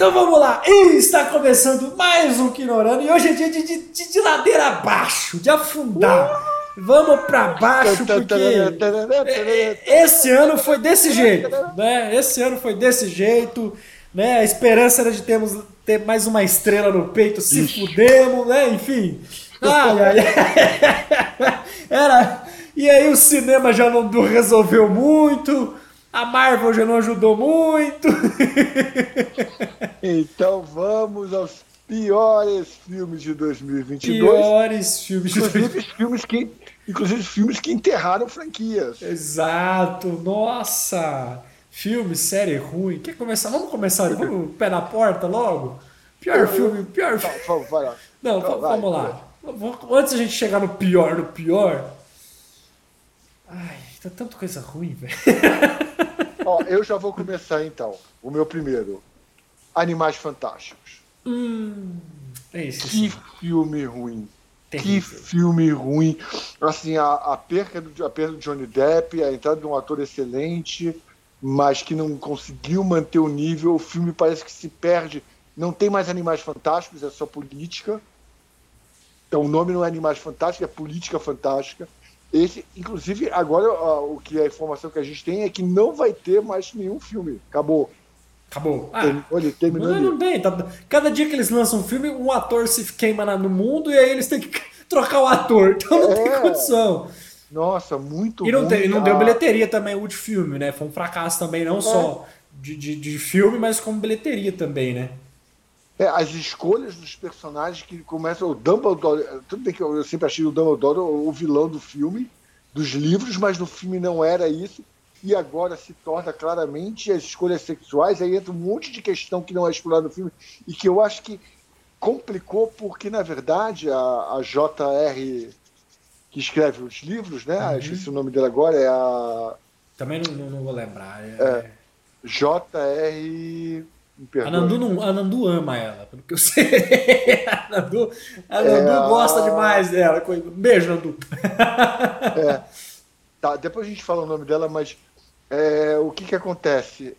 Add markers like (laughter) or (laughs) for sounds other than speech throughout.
Então vamos lá, e está começando mais um Quinorano e hoje é dia de, de, de, de ladeira abaixo, de afundar. Vamos para baixo porque esse ano foi desse jeito, né? Esse ano foi desse jeito, né? A esperança era de termos ter mais uma estrela no peito, se Ixi. fudemos, né? Enfim. Ai, ai, ai. (laughs) Era. E aí o cinema já não resolveu muito. A Marvel já não ajudou muito. (laughs) então vamos aos piores filmes de 2022. Piores filmes de inclusive 2022. filmes que Inclusive filmes que enterraram franquias. Exato. Nossa. Filme, série ruim. Quer começar? Vamos começar. Vamos pé na porta logo? Pior filme, pior filme. Não, vai lá. Não, então, vamos vai, lá. Vai. Antes a gente chegar no pior, no pior. Ai, tá tanta coisa ruim, velho. (laughs) Ó, eu já vou começar então. O meu primeiro. Animais Fantásticos. Hum, é esse, que filme ruim. Terrível. Que filme ruim. Assim, a, a, perca do, a perda do Johnny Depp, a entrada de um ator excelente, mas que não conseguiu manter o nível. O filme parece que se perde. Não tem mais Animais Fantásticos, é só política. Então o nome não é Animais Fantásticos, é Política Fantástica. Esse, inclusive, agora o que a informação que a gente tem é que não vai ter mais nenhum filme. Acabou. Acabou. Ah, Olha, terminou. Não, não tem. Tá, cada dia que eles lançam um filme, um ator se queima no mundo e aí eles têm que (laughs) trocar o ator. Então não é. tem condição. Nossa, muito E não, tem, não deu bilheteria também o último filme, né? Foi um fracasso também, não é. só de, de, de, filme, mas como bilheteria também, né? É, as escolhas dos personagens que começam. O Dumbledore. Tudo bem que eu sempre achei o Dumbledore o vilão do filme, dos livros, mas no filme não era isso e agora se torna claramente as escolhas sexuais, aí entra um monte de questão que não é explorada no filme e que eu acho que complicou porque, na verdade, a, a JR que escreve os livros, né? Uhum. Esqueci o nome dele agora, é a. Também não, não, não vou lembrar. É... é JR. A Nandu, não, a Nandu ama ela, pelo que eu sei. (laughs) a Nandu, a Nandu é gosta demais dela. Beijo, Nandu. é. (laughs) Tá, depois a gente fala o nome dela, mas é, o que, que acontece?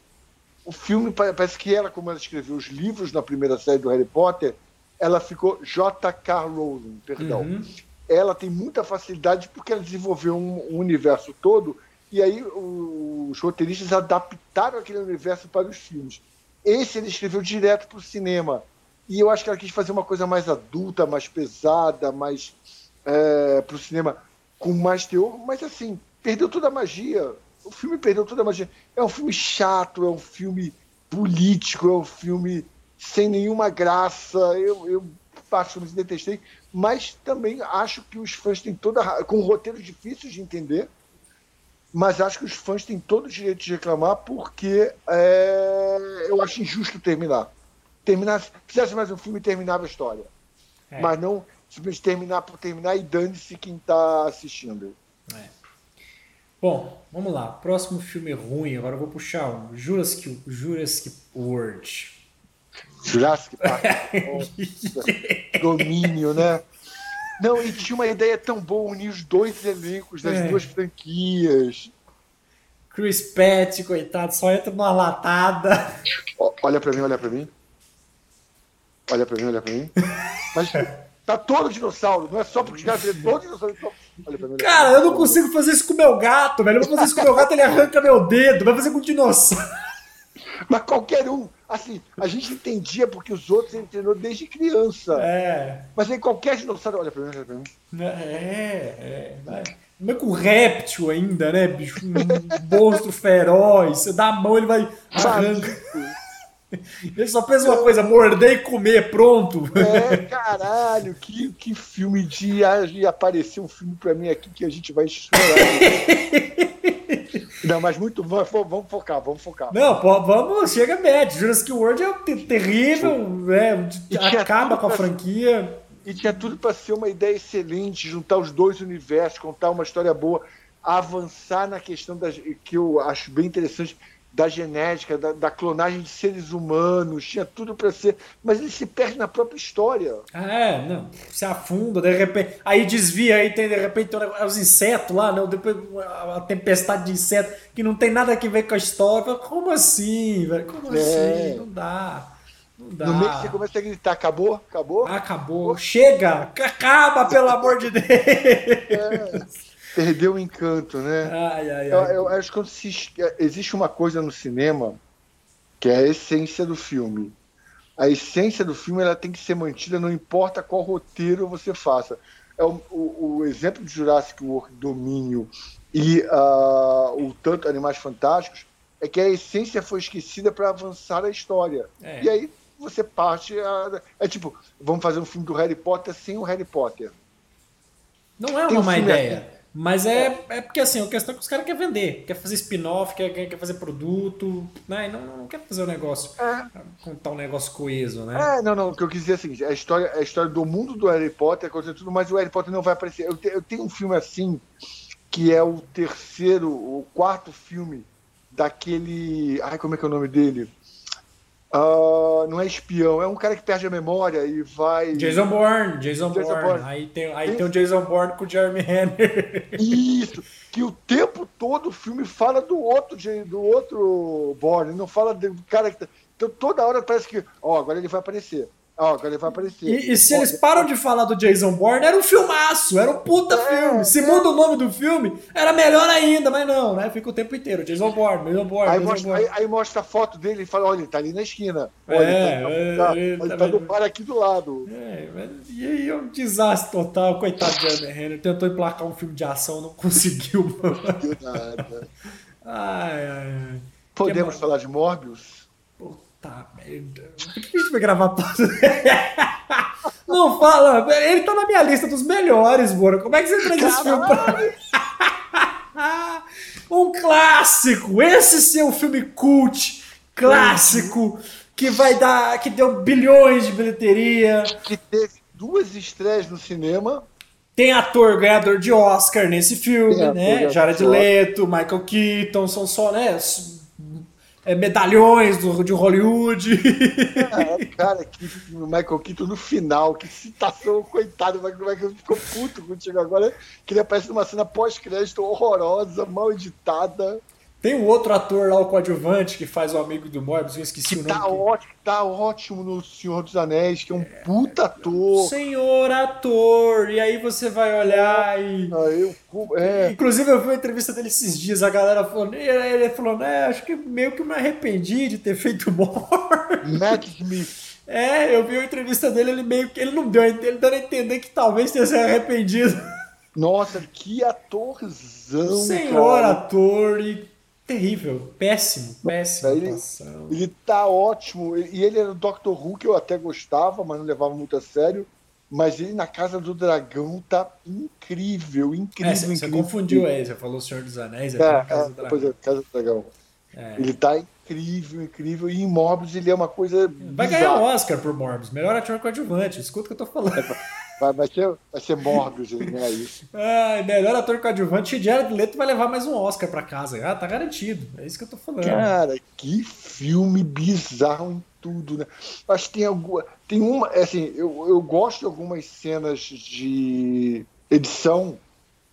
O filme, parece que ela, como ela escreveu os livros na primeira série do Harry Potter, ela ficou J.K. Rowling, perdão. Uhum. Ela tem muita facilidade porque ela desenvolveu um, um universo todo e aí os roteiristas adaptaram aquele universo para os filmes. Esse ele escreveu direto para o cinema. E eu acho que ela quis fazer uma coisa mais adulta, mais pesada, mais é, para o cinema, com mais teor, mas assim, perdeu toda a magia o filme perdeu toda a magia. É um filme chato, é um filme político, é um filme sem nenhuma graça. Eu, eu particularmente detestei, mas também acho que os fãs têm toda. com roteiros difíceis de entender, mas acho que os fãs têm todo o direito de reclamar porque é, eu acho injusto terminar. Terminar, fizesse mais um filme e terminava a história. É. Mas não simplesmente terminar por terminar e dane-se quem está assistindo. É. Bom, vamos lá. Próximo filme ruim. Agora eu vou puxar um. Jurassic, Jurassic World. Jurassic Park. (laughs) Domínio, né? Não, e tinha uma ideia tão boa unir os dois elencos das é. duas franquias. Chris Pratt, coitado, só entra numa latada. Olha pra mim, olha pra mim. Olha pra mim, olha pra mim. Mas tá todo dinossauro, não é só porque os caras todo dinossauro. Cara, eu não consigo fazer isso com o meu gato, velho. Eu vou fazer isso com o meu gato, ele arranca meu dedo. Vai fazer com o dinossauro. Mas qualquer um, assim, a gente entendia porque os outros ele treinou desde criança. É. Mas aí qualquer dinossauro, olha pra mim, olha pra mim. É, é. Vai. Não é com réptil ainda, né, bicho? Um monstro feroz. Você dá a mão, ele vai arranca. Ele só fez uma coisa, morder e comer, pronto. É, caralho, que, que filme de, aparecer um filme pra mim aqui que a gente vai chorar. Não, mas muito bom. Vamos focar, vamos focar. Não, pô, vamos, chega médio. Jurassic World é terrível, né? Acaba com a franquia. E tinha tudo para ser uma ideia excelente, juntar os dois universos, contar uma história boa, avançar na questão das, que eu acho bem interessante da genética, da, da, clonagem de seres humanos, tinha tudo para ser, mas ele se perde na própria história. É, não, se afunda, de repente, aí desvia, aí tem de repente os insetos lá, né? depois a tempestade de insetos que não tem nada a ver com a história. Como assim, velho? Como é. assim? Não dá. No meio que você começa a gritar, acabou? Acabou? Acabou. Chega! Acaba, pelo amor de Deus! É, perdeu o encanto, né? Ai, ai, ai. Eu, eu acho que se, existe uma coisa no cinema que é a essência do filme. A essência do filme ela tem que ser mantida, não importa qual roteiro você faça. É o, o, o exemplo de Jurassic World Domínio e uh, o tanto Animais Fantásticos é que a essência foi esquecida para avançar a história. É. E aí você parte. A, é tipo, vamos fazer um filme do Harry Potter sem o Harry Potter. Não é uma um má ideia. Aqui. Mas é, é porque assim, a questão é que os caras querem vender, quer fazer spin-off, quer, quer fazer produto, né? E não, não quer fazer o um negócio, é. contar um negócio coeso, né? É, não, não, o que eu quis dizer é assim, a história, a história do mundo do Harry Potter, acontece tudo, mas o Harry Potter não vai aparecer. Eu, te, eu tenho um filme assim, que é o terceiro, o quarto filme daquele. Ai, como é que é o nome dele? Uh, não é espião, é um cara que perde a memória e vai. Jason Bourne, Jason, Jason Bourne. Bourne. Aí, tem, aí tem o Jason Bourne com o Jeremy Renner. Isso, que o tempo todo o filme fala do outro, do outro Bourne, não fala do cara que. Tá... Então toda hora parece que, ó, agora ele vai aparecer. Ó, agora ele vai aparecer. E, e se eles param de falar do Jason Bourne, era um filmaço, era um puta é, filme. Se muda o nome do filme, era melhor ainda, mas não, né? Fica o tempo inteiro. Jason Bourne, Jason Bourne. Aí, Jason mostra, Bourne. Aí, aí, mostra a foto dele e fala: olha, ele tá ali na esquina. Olha, é, ele tá, é, tá, ele tá, tá no bar aqui do lado. É, e aí é um desastre total. Coitado de Jeremy Renner. Tentou emplacar um filme de ação, não conseguiu. Não conseguiu nada. ai, ai, ai. Podemos falar de Morbius? Puta merda. Por que a gente vai gravar (laughs) Não fala, ele tá na minha lista dos melhores, Bora. Como é que você traz esse filme pra (laughs) Um clássico! Esse seu filme cult, clássico, que vai dar. que deu bilhões de bilheteria. Que teve duas estreias no cinema. Tem ator ganhador de Oscar nesse filme, Tem né? Jared Leto, Michael Keaton, são só, né? É, medalhões do, de Hollywood. É, cara, que o Michael Keaton no final, que citação, coitado, o Michael ficou puto contigo agora, que ele aparece numa cena pós-crédito horrorosa, mal editada. Tem um outro ator lá, o coadjuvante, que faz o amigo do Morbius, eu esqueci que o nome. Tá, ótimo, tá ótimo no Senhor dos Anéis, que é um puta ator. Senhor ator! E aí você vai olhar e. Ah, eu, é. Inclusive, eu vi uma entrevista dele esses dias, a galera falou. Ele falou, né? Acho que meio que me arrependi de ter feito Morbius. Matt Smith. É, eu vi a entrevista dele, ele meio que. Ele não deu, ele dando a entender que talvez tenha se arrependido. Nossa, que atorzão! Senhor cara. ator! E terrível, péssimo, péssimo. Ele, ele tá ótimo. E ele era o Dr. Who, que eu até gostava, mas não levava muito a sério. Mas ele na Casa do Dragão tá incrível, incrível. É, você, incrível. você confundiu aí, você falou Senhor dos Anéis, é, é Casa, é, do Dragão. é, Casa do Dragão. É. Ele tá incrível, incrível. E em Morbius ele é uma coisa. Vai bizarra. ganhar o Oscar por Morbius, melhor ator coadjuvante, escuta o que eu tô falando. (laughs) Vai, vai, ser, vai ser Morbius, né? Isso. Ah, melhor ator coadjuvante, Jared Leto vai levar mais um Oscar pra casa. Ah, tá garantido. É isso que eu tô falando. Cara, que filme bizarro em tudo, né? Acho que tem alguma. Tem uma. É assim, eu, eu gosto de algumas cenas de edição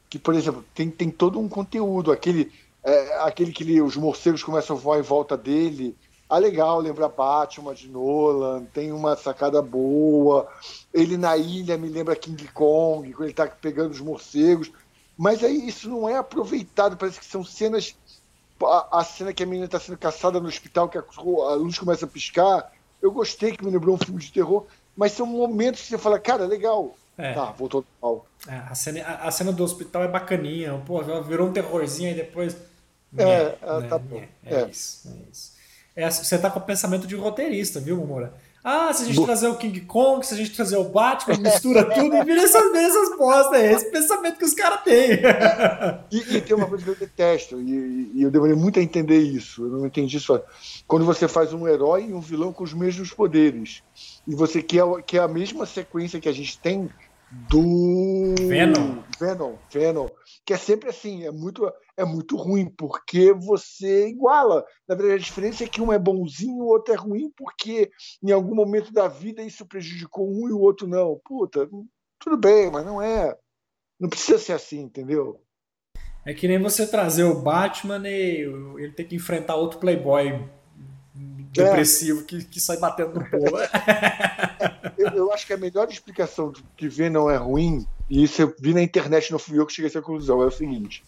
que, por exemplo, tem, tem todo um conteúdo. Aquele, é, aquele que ele, os morcegos começam a voar em volta dele ah, legal, lembra Batman de Nolan, tem uma sacada boa. Ele na ilha me lembra King Kong, quando ele tá pegando os morcegos. Mas aí isso não é aproveitado, parece que são cenas. A, a cena que a menina está sendo caçada no hospital, que a, a luz começa a piscar. Eu gostei que me lembrou um filme de terror, mas são momentos que você fala, cara, legal. É. Tá, voltou ao é, a, cena, a, cena do hospital é bacaninha. Pô, virou um terrorzinho aí depois. É, é, é tá bom. É, é, isso, é isso. É, você tá com o pensamento de roteirista, viu, Moura? Ah, se a gente trazer o King Kong, se a gente trazer o Batman, mistura tudo e vira essas mesmas postas. É esse pensamento que os caras têm. E, e, tem uma coisa que eu detesto, e, e, eu demorei muito a entender isso. Eu não entendi isso. Quando você faz um herói e um vilão com os mesmos poderes, e você quer, quer a mesma sequência que a gente tem do Venom. Venom, Venom, que é sempre assim, é muito é muito ruim porque você iguala. Na verdade, a diferença é que um é bonzinho, o outro é ruim porque em algum momento da vida isso prejudicou um e o outro não. Puta, tudo bem, mas não é. Não precisa ser assim, entendeu? É que nem você trazer o Batman e ele ter que enfrentar outro playboy depressivo que, que sai batendo no povo. (laughs) eu, eu, acho que a melhor explicação de que Venom é ruim, e isso eu vi na internet, não fui eu que cheguei a essa conclusão, é o seguinte.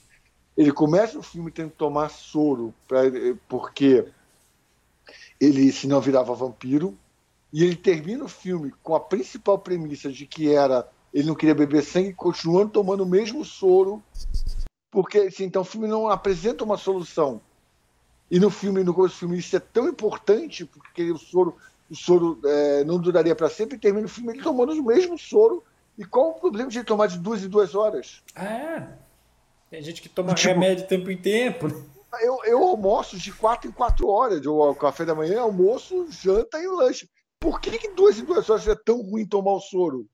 Ele começa o filme tendo que tomar soro, pra, porque ele senão virava vampiro, e ele termina o filme com a principal premissa de que era ele não queria beber sangue, continuando tomando o mesmo soro, porque assim, então o filme não apresenta uma solução. E no filme, no começo do filme, isso é tão importante, porque o soro, o soro é, não duraria para sempre, e termina o filme ele tomando o mesmo soro. E qual o problema de ele tomar de duas em duas horas? É. Tem gente que toma tipo, remédio tempo em tempo. Eu, eu almoço de quatro em quatro horas. O café da manhã, almoço, janta e lanche. Por que, que duas em duas horas é tão ruim tomar o soro?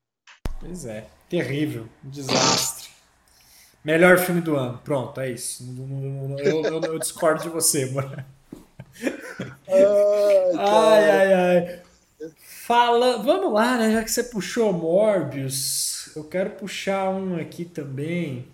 Pois é, terrível, um desastre. Melhor filme do ano, pronto, é isso. Eu, eu, eu discordo de você, mano. Ai, ai, ai. Fala, vamos lá, né? Já que você puxou Morbius, eu quero puxar um aqui também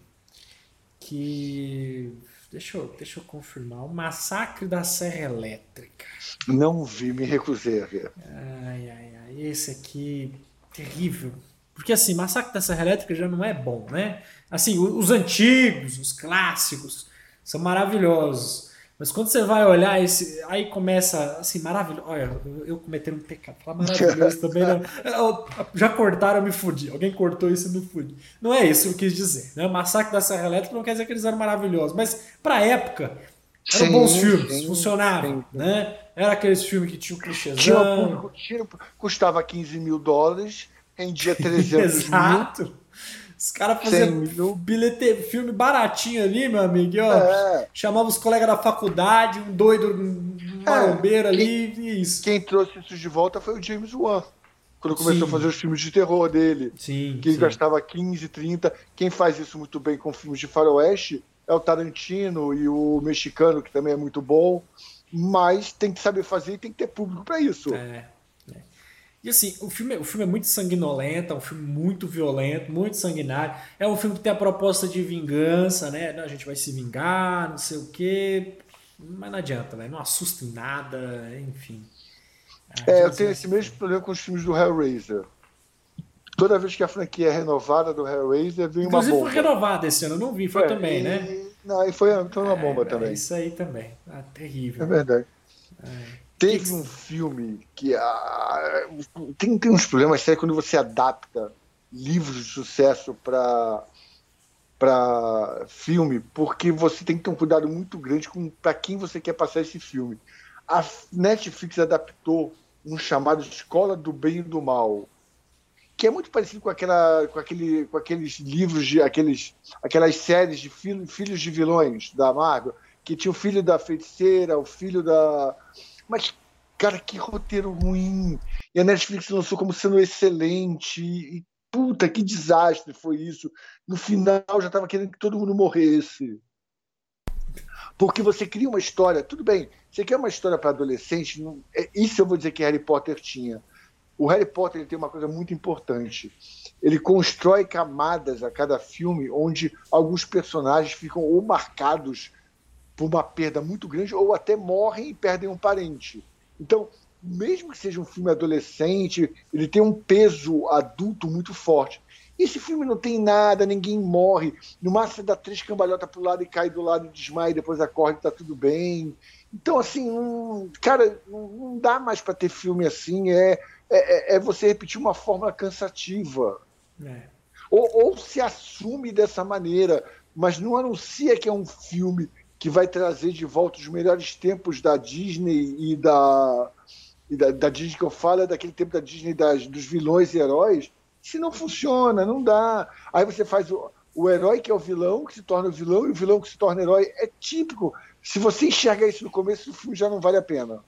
que deixa eu, deixa eu confirmar, o Massacre da Serra Elétrica. Não vi, me recusei a ver. Ai, ai, ai, esse aqui terrível, porque assim, Massacre da Serra Elétrica já não é bom, né? Assim, os antigos, os clássicos, são maravilhosos. Mas quando você vai olhar esse, aí começa assim, maravilhoso. Olha, eu cometendo um pecado. Falar maravilhoso (laughs) também não. Já cortaram, eu me fudi. Alguém cortou isso e me fudi. Não é isso que eu quis dizer. Né? Massacre da Serra Elétrica não quer dizer que eles eram maravilhosos. Mas pra época, eram sim, bons filmes, sim, funcionavam. Sim. Né? Era aqueles filmes que tinham clichêzão. Tinha, custava 15 mil dólares rendia 300 (laughs) Exato. mil. Os caras faziam bilhete, filme baratinho ali, meu amigo. ó, é. Chamava os colegas da faculdade, um doido, um marombeiro é. ali, quem, e isso. Quem trouxe isso de volta foi o James Wan. Quando começou sim. a fazer os filmes de terror dele. Sim. Que sim. gastava 15, 30. Quem faz isso muito bem com filmes de faroeste é o Tarantino e o mexicano, que também é muito bom. Mas tem que saber fazer e tem que ter público para isso. É. E assim, o filme, o filme é muito sanguinolento, é um filme muito violento, muito sanguinário. É um filme que tem a proposta de vingança, né? A gente vai se vingar, não sei o quê. Mas não adianta, né? Não assusta em nada, enfim. É, eu tenho esse mesmo problema com os filmes do Hellraiser. Toda vez que a franquia é renovada do Hellraiser, vem uma Inclusive, bomba. foi renovada esse ano, eu não vi, foi é, também, e... né? Não, e foi, foi uma bomba é, também. Isso aí também. Ah, terrível. É verdade. É. Teve um filme que ah, tem, tem uns problemas sérios quando você adapta livros de sucesso para para filme, porque você tem que ter um cuidado muito grande com para quem você quer passar esse filme. A Netflix adaptou um chamado Escola do Bem e do Mal, que é muito parecido com aquela com aquele com aqueles livros de aqueles aquelas séries de filho, filhos de vilões da Marvel, que tinha o filho da feiticeira, o filho da mas, cara, que roteiro ruim. E a Netflix lançou como sendo excelente. E, puta, que desastre foi isso. No final já estava querendo que todo mundo morresse. Porque você cria uma história, tudo bem, você quer uma história para adolescente, não, é, isso eu vou dizer que Harry Potter tinha. O Harry Potter ele tem uma coisa muito importante. Ele constrói camadas a cada filme onde alguns personagens ficam ou marcados por uma perda muito grande ou até morrem e perdem um parente. Então, mesmo que seja um filme adolescente, ele tem um peso adulto muito forte. Esse filme não tem nada, ninguém morre. No máximo dá três cambalhotas pro lado e cai do lado e desmaia, e depois acorda e tá tudo bem. Então, assim, um, cara, não dá mais para ter filme assim. É, é, é, você repetir uma fórmula cansativa. É. Ou, ou se assume dessa maneira, mas não anuncia que é um filme que vai trazer de volta os melhores tempos da Disney e da, e da, da, Disney que eu falo é daquele tempo da Disney das, dos vilões e heróis. Se não funciona, não dá. Aí você faz o, o herói que é o vilão, que se torna o vilão, e o vilão que se torna herói. É típico. Se você enxerga isso no começo, o filme já não vale a pena.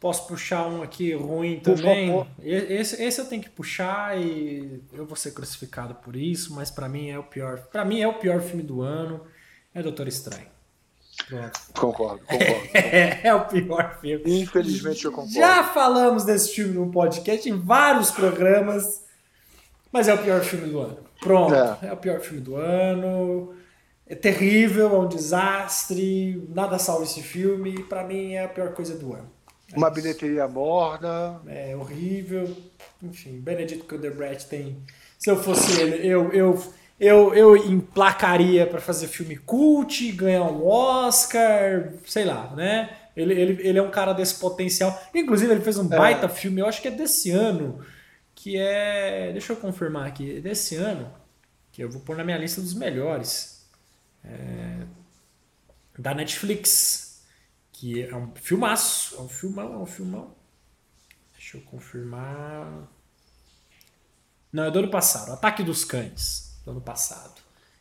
Posso puxar um aqui ruim também? Esse, esse eu tenho que puxar e eu vou ser crucificado por isso, mas para mim é o pior. Para mim é o pior filme do ano é Doutor Estranho. Pronto. Concordo, (laughs) concordo. É, é, o pior filme. Infelizmente eu concordo. Já falamos desse filme no podcast, em vários programas, mas é o pior filme do ano. Pronto, é, é o pior filme do ano. é terrível, é um desastre, nada salva esse filme, para mim é a pior coisa do ano. É Uma isso. bilheteria morna. É horrível. Enfim, Benedict Cumberbatch tem. Se eu fosse ele, eu, eu, eu, eu emplacaria para fazer filme cult, ganhar um Oscar, sei lá, né? Ele, ele, ele é um cara desse potencial. Inclusive, ele fez um é. baita filme, eu acho que é desse ano, que é. Deixa eu confirmar aqui. É desse ano, que eu vou pôr na minha lista dos melhores. É, da Netflix. Que é um filmaço. É um filmão, é um filmão. Deixa eu confirmar. Não, é do ano passado. Ataque dos Cães. Do ano passado.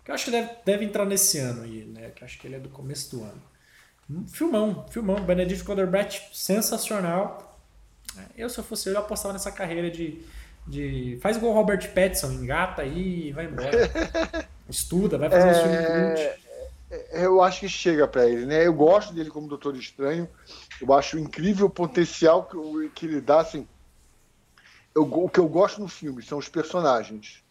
Que eu acho que deve, deve entrar nesse ano aí, né? Que eu acho que ele é do começo do ano. Filmão, filmão. Benedict Cumberbatch, sensacional. É, eu, se eu fosse ele, eu apostava nessa carreira de, de. Faz igual o Robert Pattinson, engata aí e vai embora. (laughs) Estuda, vai fazer é... um filme é, Eu acho que chega para ele, né? Eu gosto dele como Doutor Estranho. Eu acho incrível o potencial que, que ele dá, assim. Eu, o que eu gosto no filme são os personagens.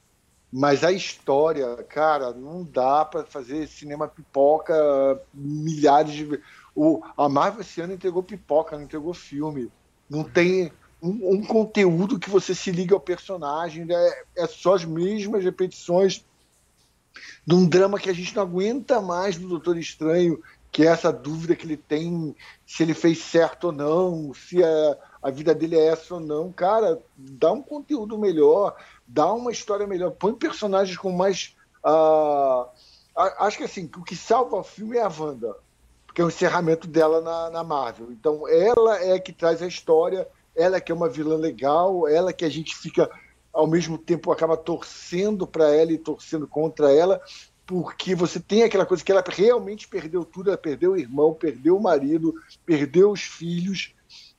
Mas a história, cara, não dá para fazer cinema pipoca milhares de o A Marvel esse ano entregou pipoca, não entregou filme. Não tem um, um conteúdo que você se liga ao personagem, é, é só as mesmas repetições de um drama que a gente não aguenta mais do Doutor Estranho, que é essa dúvida que ele tem se ele fez certo ou não, se a, a vida dele é essa ou não. Cara, dá um conteúdo melhor dá uma história melhor, põe personagens com mais. Uh, acho que assim, o que salva o filme é a Wanda, porque é o encerramento dela na, na Marvel. Então, ela é que traz a história, ela é que é uma vilã legal, ela é que a gente fica, ao mesmo tempo, acaba torcendo para ela e torcendo contra ela, porque você tem aquela coisa que ela realmente perdeu tudo, ela perdeu o irmão, perdeu o marido, perdeu os filhos,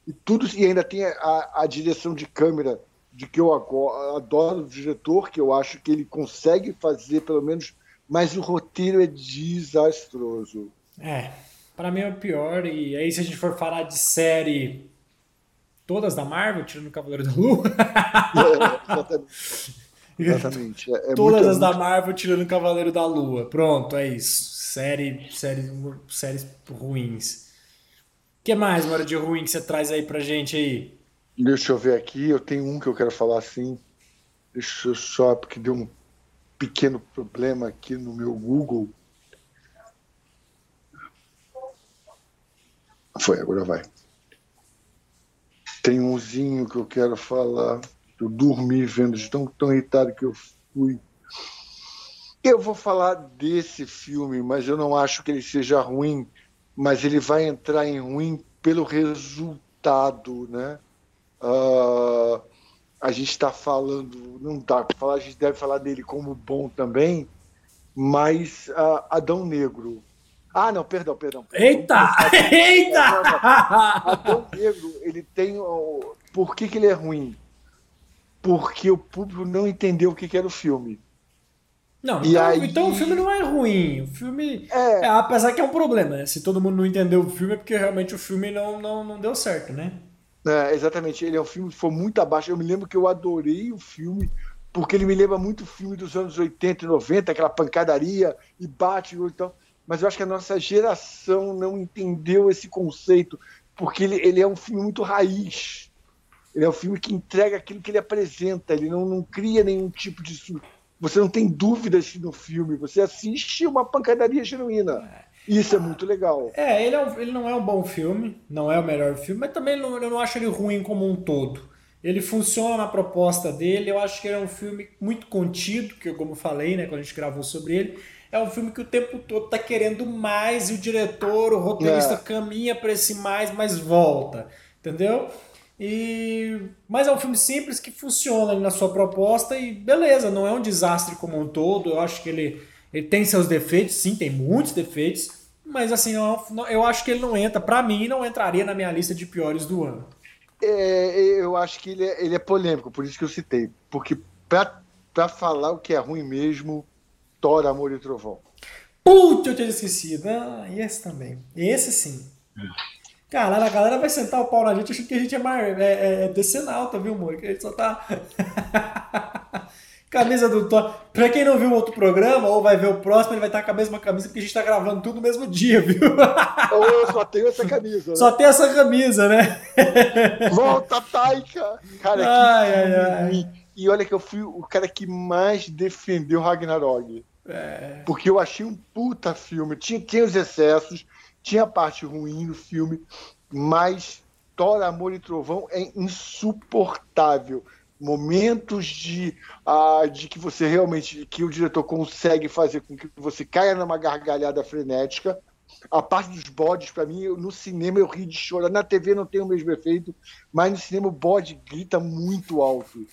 e tudo, e ainda tem a, a direção de câmera de que eu adoro o diretor, que eu acho que ele consegue fazer pelo menos, mas o roteiro é desastroso. É, para mim é o pior. E aí, se a gente for falar de série todas da Marvel, tirando o Cavaleiro da Lua. é, exatamente. (laughs) exatamente. É, é todas muito, as muito... da Marvel, tirando o Cavaleiro da Lua. Pronto, é isso. Série, série, séries ruins. Que mais, Mora, de ruim que você traz aí pra gente aí? Deixa eu ver aqui, eu tenho um que eu quero falar assim. Deixa eu só, porque deu um pequeno problema aqui no meu Google. Foi, agora vai. Tem umzinho que eu quero falar. Eu dormi vendo de tão, tão irritado que eu fui. Eu vou falar desse filme, mas eu não acho que ele seja ruim, mas ele vai entrar em ruim pelo resultado, né? Uh, a gente está falando, não dá para falar, a gente deve falar dele como bom também, mas uh, Adão Negro. Ah, não, perdão, perdão. Eita! (laughs) Eita! Adão Negro, ele tem. Por que, que ele é ruim? Porque o público não entendeu o que, que era o filme. Não, então, aí... então, o filme não é ruim. O filme. É... é... apesar que é um problema, né? Se todo mundo não entendeu o filme, é porque realmente o filme não, não, não deu certo, né? É, exatamente, ele é um filme que foi muito abaixo. Eu me lembro que eu adorei o filme, porque ele me lembra muito o filme dos anos 80 e 90, aquela pancadaria e bate então. Mas eu acho que a nossa geração não entendeu esse conceito, porque ele, ele é um filme muito raiz. Ele é um filme que entrega aquilo que ele apresenta, ele não, não cria nenhum tipo de. Você não tem dúvidas no filme, você assiste uma pancadaria genuína. É. Isso é muito legal. É, ele, é um, ele não é um bom filme, não é o melhor filme, mas também não, eu não acho ele ruim como um todo. Ele funciona na proposta dele, eu acho que ele é um filme muito contido, que como eu falei, né, quando a gente gravou sobre ele, é um filme que o tempo todo tá querendo mais e o diretor, o roteirista é. caminha para esse mais, mas volta, entendeu? E mas é um filme simples que funciona na sua proposta e beleza, não é um desastre como um todo. Eu acho que ele, ele tem seus defeitos, sim, tem muitos defeitos, mas assim, eu, eu acho que ele não entra, para mim, não entraria na minha lista de piores do ano. É, eu acho que ele é, ele é polêmico, por isso que eu citei. Porque pra, pra falar o que é ruim mesmo, Thor, Amor e Trovão. Putz, eu tinha esquecido. Ah, e esse também. Esse sim. Caralho, a galera vai sentar o pau na gente achando que a gente é, mais, é, é, é decenalta, viu, amor? Que a gente só tá. (laughs) camisa do Thor. Pra quem não viu o outro programa, ou vai ver o próximo, ele vai estar com a mesma camisa, porque a gente tá gravando tudo no mesmo dia, viu? (laughs) Eu só tenho essa camisa. Né? Só tem essa camisa, né? (laughs) Volta, Taika! Cara, ai, ai, ai. E olha que eu fui o cara que mais defendeu Ragnarok. É. Porque eu achei um puta filme. Tinha, tinha os excessos, tinha a parte ruim do filme, mas Thor, Amor e Trovão é insuportável. Momentos de, ah, de que você realmente, que o diretor consegue fazer com que você caia numa gargalhada frenética. A parte dos bodes, para mim, no cinema eu ri de chorar. Na TV não tem o mesmo efeito, mas no cinema o bode grita muito alto.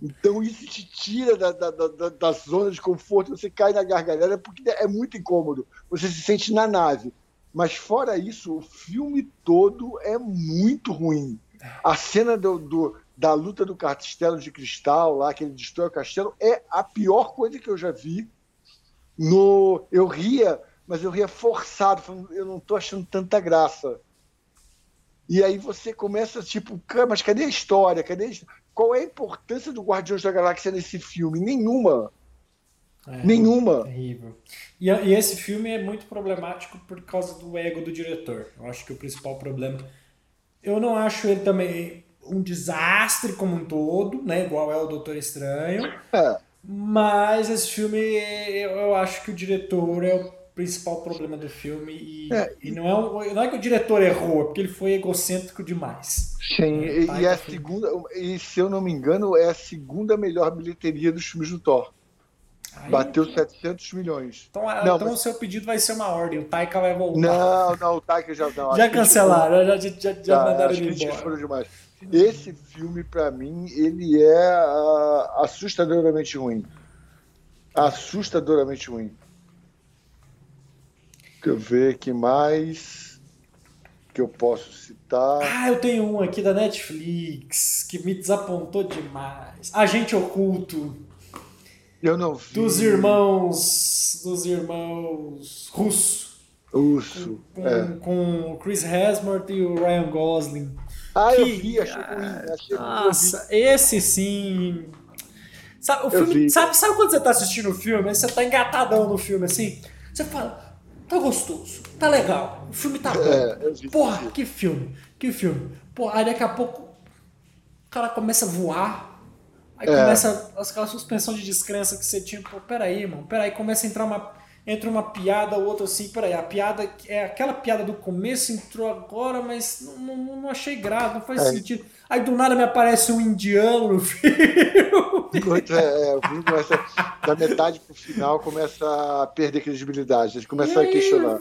Então isso te tira da, da, da, da, zona de conforto, você cai na gargalhada porque é muito incômodo. Você se sente na nave. Mas fora isso, o filme todo é muito ruim. A cena do, do, da luta do castelo de cristal, lá que ele destrói o castelo, é a pior coisa que eu já vi. No, eu ria, mas eu ria forçado, falando, eu não estou achando tanta graça. E aí você começa, tipo, mas cadê a história? Cadê a? Qual é a importância do Guardiões da Galáxia nesse filme? Nenhuma. É, Nenhuma. Terrível. E, e, esse filme é muito problemático por causa do ego do diretor. Eu acho que o principal problema. Eu não acho ele também um desastre como um todo, né? Igual é o Doutor Estranho. É. Mas esse filme, eu acho que o diretor é o principal problema do filme. E, é, e não, é um, não é que o diretor errou, é porque ele foi egocêntrico demais. Sim, é, e, e a segunda, e se eu não me engano, é a segunda melhor bilheteria dos filmes do Thor. Aí, Bateu 700 milhões. Então, não, então mas... o seu pedido vai ser uma ordem. O Taika vai voltar. Não, não, o Taika já não. Já cancelaram, já, já, já, já mandaram ele embora. Foram demais. Esse filme, para mim, ele é uh, assustadoramente ruim. Assustadoramente ruim. Deixa eu ver que mais que eu posso citar. Ah, eu tenho um aqui da Netflix que me desapontou demais. Agente Oculto. Eu não vi. Dos irmãos. Dos irmãos Russo. Russo. Com, é. com o Chris Hemsworth e o Ryan Gosling. Ah, que, eu vi, achei ruim. Achei nossa, esse sim. Sabe, o filme, sabe, sabe quando você tá assistindo o filme, você tá engatadão no filme assim? Você fala, tá gostoso, tá legal, o filme tá bom. É, Porra, que filme, que filme. Porra, aí daqui a pouco o cara começa a voar Aí é. começa aquela suspensão de descrença que você tinha, pô, peraí, mano, peraí, começa a entrar uma. Entra uma piada, outra assim, peraí, a piada é aquela piada do começo entrou agora, mas não, não, não achei graça, não faz é. sentido. Aí do nada me aparece um indiano no (laughs) filme. É, é, o filme começa, da metade pro final, começa a perder credibilidade, a gente começa a questionar.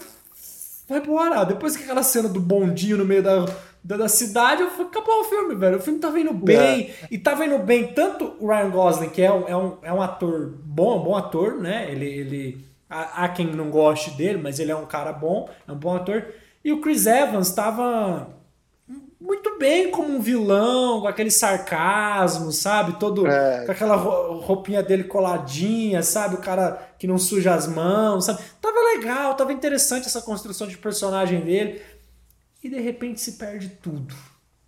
Vai embora. Depois que aquela cena do bondinho no meio da, da, da cidade, eu falei, acabou o filme, velho. O filme tava indo bem. É. E tava indo bem tanto o Ryan Gosling, que é um, é um, é um ator bom, um bom ator, né? Ele. ele há, há quem não goste dele, mas ele é um cara bom, é um bom ator. E o Chris Evans tava muito bem como um vilão, com aquele sarcasmo, sabe? Todo é. com aquela roupinha dele coladinha, sabe? O cara que não suja as mãos, sabe? Tava legal, tava interessante essa construção de personagem dele. E de repente se perde tudo.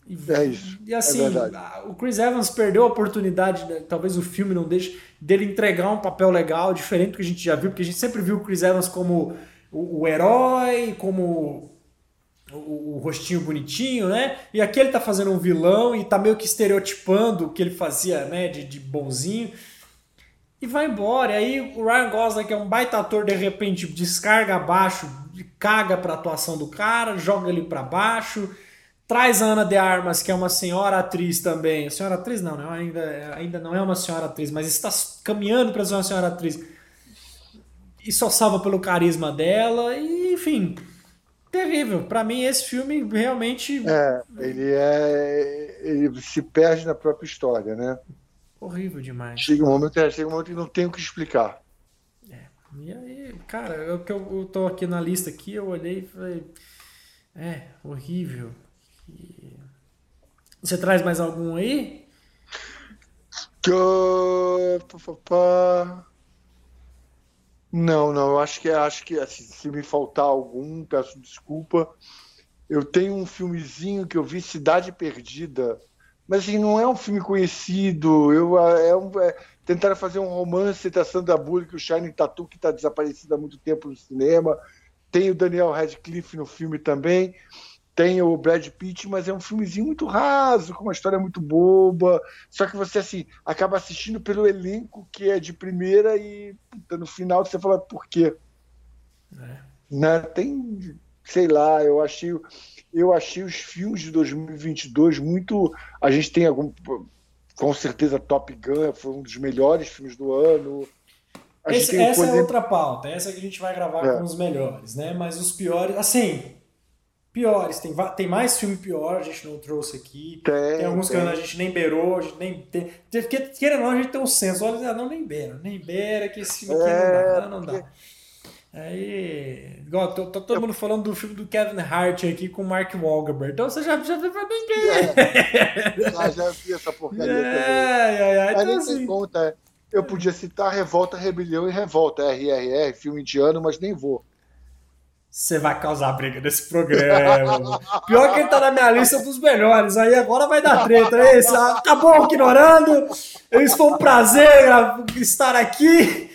E, é isso. E assim, é o Chris Evans perdeu a oportunidade, né? talvez o filme não deixe, dele entregar um papel legal, diferente do que a gente já viu, porque a gente sempre viu o Chris Evans como o, o herói, como o, o, rostinho bonitinho, né? E aqui ele tá fazendo um vilão e tá meio que estereotipando o que ele fazia, né? De, de bonzinho. E vai embora. E aí o Ryan Gosling, que é um baita ator, de repente descarga abaixo, caga pra atuação do cara, joga ele para baixo. Traz a Ana de Armas, que é uma senhora atriz também. Senhora atriz não, né? ainda, ainda não é uma senhora atriz, mas está caminhando para ser uma senhora atriz. E só salva pelo carisma dela. E, enfim, terrível. Para mim, esse filme realmente. É, ele é. Ele se perde na própria história, né? Horrível demais. Chega um momento, é, chega um momento que não tem o que explicar. É. E aí, cara, eu que eu, eu tô aqui na lista aqui, eu olhei e falei. É, horrível. E... Você traz mais algum aí? Que... Não, não, eu acho que acho que assim, se me faltar algum, peço desculpa. Eu tenho um filmezinho que eu vi Cidade Perdida mas assim, não é um filme conhecido. Eu, é um, é, tentaram fazer um romance da Sandra Bullock, o Shining Tattoo, que está desaparecido há muito tempo no cinema. Tem o Daniel Radcliffe no filme também. Tem o Brad Pitt, mas é um filmezinho muito raso, com uma história muito boba. Só que você assim acaba assistindo pelo elenco que é de primeira e puta, no final você fala por quê? É. Né? Tem, sei lá, eu achei eu achei os filmes de 2022 muito. A gente tem algum. Com certeza, Top Gun foi um dos melhores filmes do ano. Esse, essa é outra pauta, essa que a gente vai gravar é. com os melhores, né? Mas os piores, assim, piores, tem, tem mais filme pior, a gente não trouxe aqui. Tem, tem alguns tem. que a gente nem beirou, a gente nem tem. Porque, ou não, a gente tem um senso, olha, não, nem beira, nem beira, que esse filme aqui é, não dá, não, não dá. Aí, igual, tô, tô todo mundo falando do filme do Kevin Hart aqui com o Mark Wahlberg. Então você já, já viu pra ninguém. É, já, (laughs) já vi essa porcaria é, também. É, é, então, assim... conta. Eu podia citar Revolta, Rebelião e Revolta, RRR, filme indiano, mas nem vou. Você vai causar briga nesse programa. Pior que ele tá na minha lista dos melhores. Aí agora vai dar treta. Esse, acabou ignorando. Isso foi um prazer estar aqui.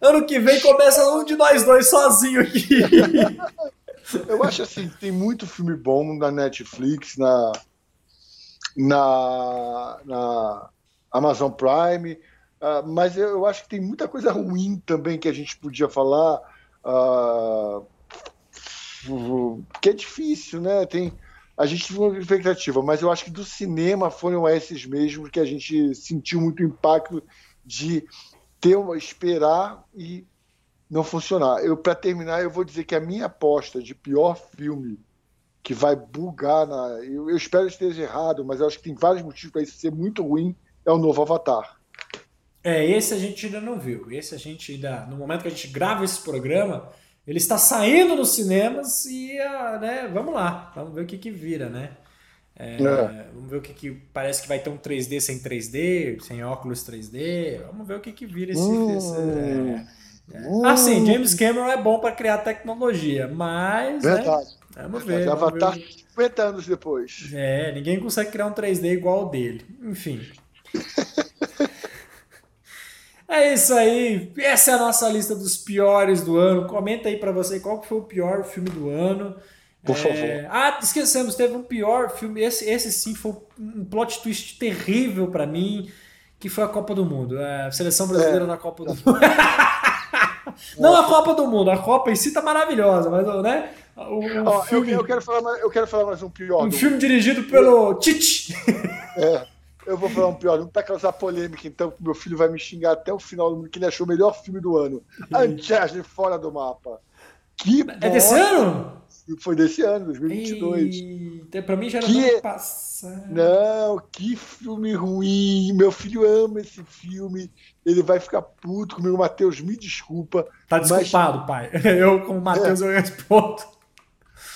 Ano que vem começa um de nós dois sozinho aqui. Eu acho assim, tem muito filme bom na Netflix, na, na, na Amazon Prime, uh, mas eu acho que tem muita coisa ruim também que a gente podia falar, uh, que é difícil, né? Tem, a gente teve uma expectativa, mas eu acho que do cinema foram esses mesmos que a gente sentiu muito impacto de ter uma, esperar e não funcionar. Eu para terminar, eu vou dizer que a minha aposta de pior filme que vai bugar na, eu, eu espero que esteja errado, mas eu acho que tem vários motivos para isso ser muito ruim, é o novo Avatar. É, esse a gente ainda não viu. Esse a gente ainda, no momento que a gente grava esse programa, ele está saindo nos cinemas e, uh, né, vamos lá, vamos ver o que que vira, né? É, é. Vamos ver o que, que parece que vai ter um 3D sem 3D, sem óculos 3D. Vamos ver o que, que vira esse. Hum. esse é, é. Hum. Assim, James Cameron é bom para criar tecnologia, mas. Né, Verdade. Né, vamos ver. Já vai estar 50 anos depois. É, ninguém consegue criar um 3D igual o dele. Enfim. (laughs) É isso aí. Essa é a nossa lista dos piores do ano. Comenta aí para você qual foi o pior filme do ano. Por favor. É... Ah, esquecemos, teve um pior filme. Esse, esse sim foi um plot twist terrível para mim, que foi a Copa do Mundo. A seleção brasileira é. na Copa do Mundo. (laughs) Não a Copa do Mundo, a Copa em si tá maravilhosa, mas né? O, o filme... eu, eu, quero falar mais, eu quero falar mais um pior. Um filme dirigido pelo Tite. (laughs) É. Eu vou falar um pior, não para causar polêmica, então meu filho vai me xingar até o final do mundo, que ele achou o melhor filme do ano. Uncharted fora do mapa. Que é desse ano? Foi desse ano, 2022. Eita, pra mim já era que... ano passado. Não, que filme ruim. Meu filho ama esse filme. Ele vai ficar puto comigo. Matheus, me desculpa. Tá desculpado, mas... pai. (laughs) Eu, como Matheus, é. eu respondo.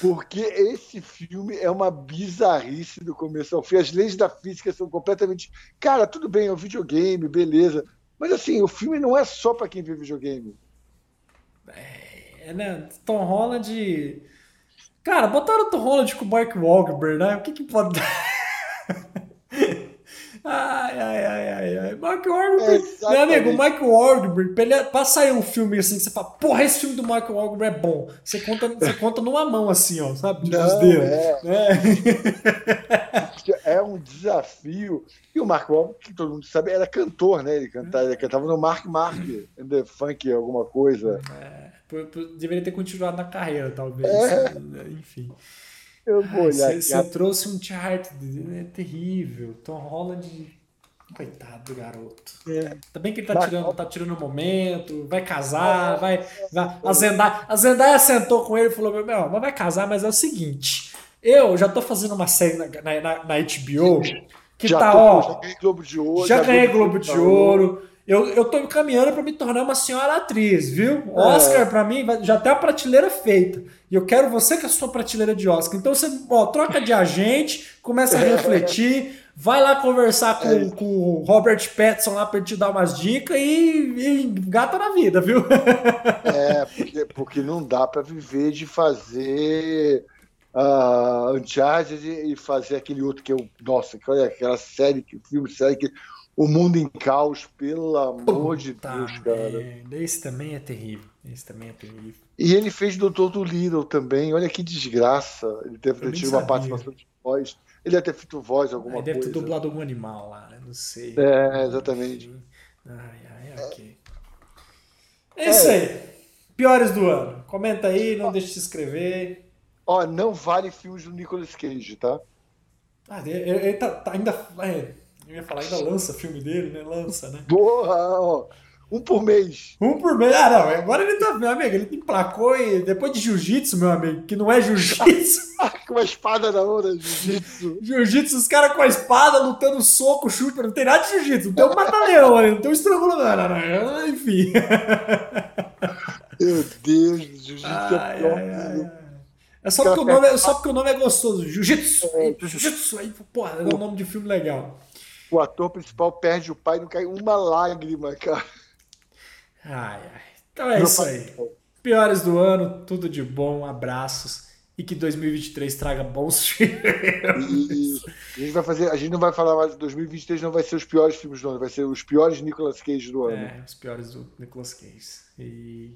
Porque esse filme é uma bizarrice do começo ao fim. As leis da física são completamente. Cara, tudo bem, é um videogame, beleza. Mas assim, o filme não é só para quem vê videogame. É, né? Tom Holland Cara, botaram o Tom Holland com o Mark Wahlberg, né? O que que pode dar? Ai, ai, ai, ai, ai. Mark Wahlberg. É, meu amigo, o Mark Wahlberg, pra sair um filme assim, você fala, porra, esse filme do Mark Wahlberg é bom. Você conta, você (laughs) conta numa mão assim, ó, sabe? Não, Os dedos. É. É. é um desafio. E o Mark Wahlberg, que todo mundo sabe, era cantor, né? Ele cantava, ele cantava no Mark Mark, The Funk, alguma coisa. É deveria ter continuado na carreira, talvez. É. Enfim. Eu vou olhar. Você trouxe um chart é terrível. Tom Holland. Coitado do garoto. É. Também que ele tá tirando, tá tirando o momento, vai casar, vai. vai a, Zendaya, a Zendaya sentou com ele e falou: Meu, mas vai casar, mas é o seguinte. Eu já tô fazendo uma série na, na, na HBO que já tá, tô, ó. Já ganhei Globo de Ouro. Já, já ganhei Globo de Ouro eu, eu tô caminhando para me tornar uma senhora atriz, viu? É. Oscar, é. para mim, já tem a prateleira feita. E eu quero você com a sua prateleira de Oscar. Então você ó, troca de agente, começa a (laughs) refletir, vai lá conversar com, é. com o Robert Pattinson lá para te dar umas dicas e, e gata na vida, viu? (laughs) É, porque, porque não dá para viver de fazer uh, Uncharted e fazer aquele outro que eu. Nossa, aquela série, filme, série que. O Mundo em Caos, pelo amor de Deus, cara. Esse também é terrível. Esse também é terrível. E ele fez Doutor do Little também. Olha que desgraça. Ele deve ter tido uma participação de voz. Ele deve ter feito voz alguma ele coisa. Deve ter dublado algum animal lá, né? Não sei. É, exatamente. Ai, ai, ok. É, isso aí. Piores do ano. Comenta aí, não deixe de se inscrever. Ó, não vale filmes do Nicolas Cage, tá? Ah, ele, ele tá, tá ainda. É, eu ia falar, ainda lança filme dele, né? Lança, né? Porra, ó. Um por mês. Um por mês. Ah, não. Agora ele tá, meu amigo, ele emplacou e depois de jiu-jitsu, meu amigo, que não é jiu-jitsu. (laughs) com a espada na mão, jiu-jitsu. Jiu-jitsu, os caras com a espada lutando soco, chute, não tem nada de jiu-jitsu. Não tem um mata-leão ali, não tem um estrangulo, não, enfim. Meu Deus, jiu-jitsu é pior. Ai, ai, é só porque, o nome é, só porque o nome é gostoso. Jiu-jitsu. É. Jiu-jitsu. Aí, porra, é um nome de filme legal. O ator principal perde o pai e não cai uma lágrima, cara. Ai, ai. Então é Meu isso aí. Piores do ano, tudo de bom, abraços. E que 2023 traga bons (laughs) filmes. a gente vai fazer, a gente não vai falar mais 2023 não vai ser os piores filmes do ano, vai ser os piores Nicolas Cage do ano. É, os piores do Nicolas Cage. E